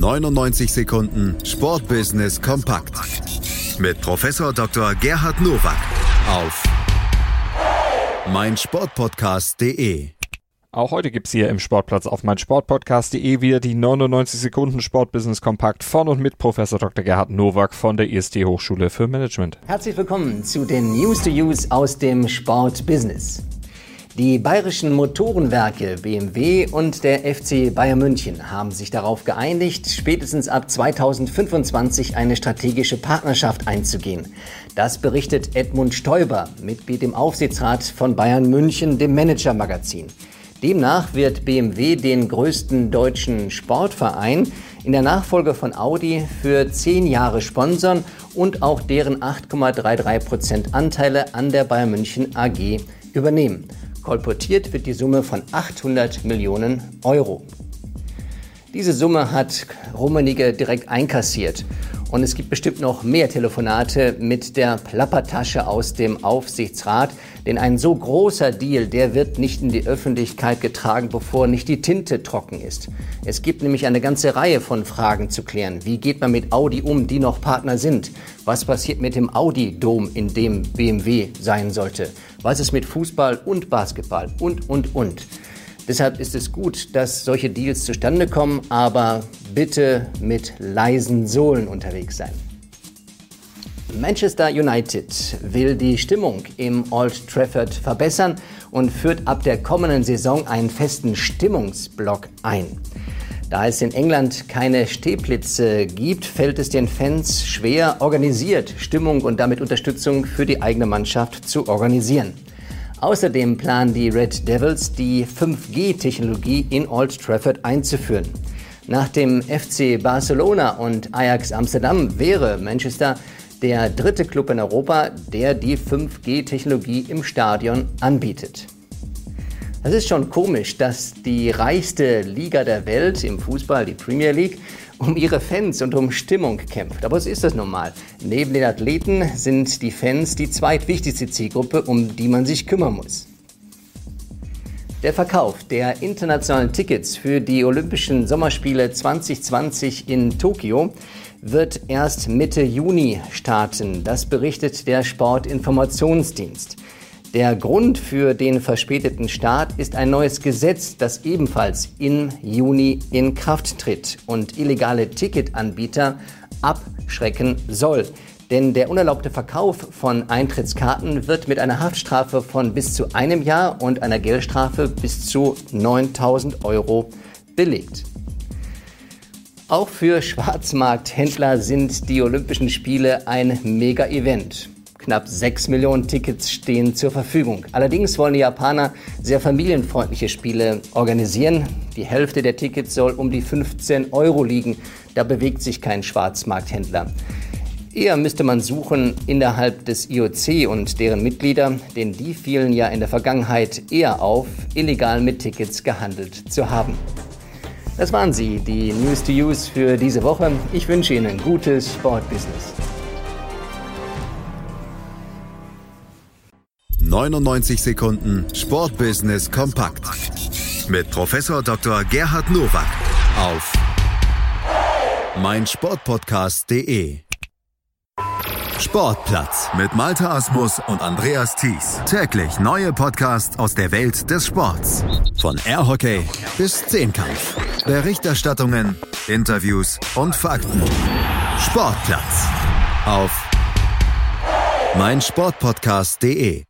99 Sekunden Sportbusiness kompakt mit Professor Dr. Gerhard Nowak auf meinsportpodcast.de. Auch heute gibt's hier im Sportplatz auf meinsportpodcast.de wieder die 99 Sekunden Sportbusiness Kompakt von und mit Professor Dr. Gerhard Nowak von der IST Hochschule für Management. Herzlich willkommen zu den News to Use aus dem Sportbusiness. Die bayerischen Motorenwerke BMW und der FC Bayern München haben sich darauf geeinigt, spätestens ab 2025 eine strategische Partnerschaft einzugehen. Das berichtet Edmund Stoiber, Mitglied im Aufsichtsrat von Bayern München, dem Manager-Magazin. Demnach wird BMW den größten deutschen Sportverein in der Nachfolge von Audi für zehn Jahre sponsern und auch deren 8,33 Prozent Anteile an der Bayern München AG übernehmen. Kolportiert wird die Summe von 800 Millionen Euro. Diese Summe hat Rummenigge direkt einkassiert. Und es gibt bestimmt noch mehr Telefonate mit der Plappertasche aus dem Aufsichtsrat. Denn ein so großer Deal, der wird nicht in die Öffentlichkeit getragen, bevor nicht die Tinte trocken ist. Es gibt nämlich eine ganze Reihe von Fragen zu klären. Wie geht man mit Audi um, die noch Partner sind? Was passiert mit dem Audi-Dom, in dem BMW sein sollte? Was ist mit Fußball und Basketball? Und, und, und. Deshalb ist es gut, dass solche Deals zustande kommen, aber bitte mit leisen Sohlen unterwegs sein. Manchester United will die Stimmung im Old Trafford verbessern und führt ab der kommenden Saison einen festen Stimmungsblock ein. Da es in England keine Stehplätze gibt, fällt es den Fans schwer, organisiert Stimmung und damit Unterstützung für die eigene Mannschaft zu organisieren. Außerdem planen die Red Devils, die 5G-Technologie in Old Trafford einzuführen. Nach dem FC Barcelona und Ajax Amsterdam wäre Manchester der dritte Club in Europa, der die 5G-Technologie im Stadion anbietet. Es ist schon komisch, dass die reichste Liga der Welt im Fußball, die Premier League, um ihre Fans und um Stimmung kämpft. Aber so ist das nun mal. Neben den Athleten sind die Fans die zweitwichtigste Zielgruppe, um die man sich kümmern muss. Der Verkauf der internationalen Tickets für die Olympischen Sommerspiele 2020 in Tokio wird erst Mitte Juni starten. Das berichtet der Sportinformationsdienst. Der Grund für den verspäteten Start ist ein neues Gesetz, das ebenfalls im Juni in Kraft tritt und illegale Ticketanbieter abschrecken soll. Denn der unerlaubte Verkauf von Eintrittskarten wird mit einer Haftstrafe von bis zu einem Jahr und einer Geldstrafe bis zu 9000 Euro belegt. Auch für Schwarzmarkthändler sind die Olympischen Spiele ein Mega-Event. Knapp 6 Millionen Tickets stehen zur Verfügung. Allerdings wollen die Japaner sehr familienfreundliche Spiele organisieren. Die Hälfte der Tickets soll um die 15 Euro liegen. Da bewegt sich kein Schwarzmarkthändler. Eher müsste man suchen innerhalb des IOC und deren Mitglieder, denn die fielen ja in der Vergangenheit eher auf, illegal mit Tickets gehandelt zu haben. Das waren sie, die News to Use für diese Woche. Ich wünsche Ihnen gutes Sportbusiness. 99 Sekunden Sportbusiness kompakt mit Professor Dr. Gerhard Nowak auf meinsportpodcast.de. Sportplatz mit Malta Asmus und Andreas Thies. Täglich neue Podcasts aus der Welt des Sports. Von Airhockey bis Zehnkampf. Berichterstattungen, Interviews und Fakten. Sportplatz auf meinsportpodcast.de.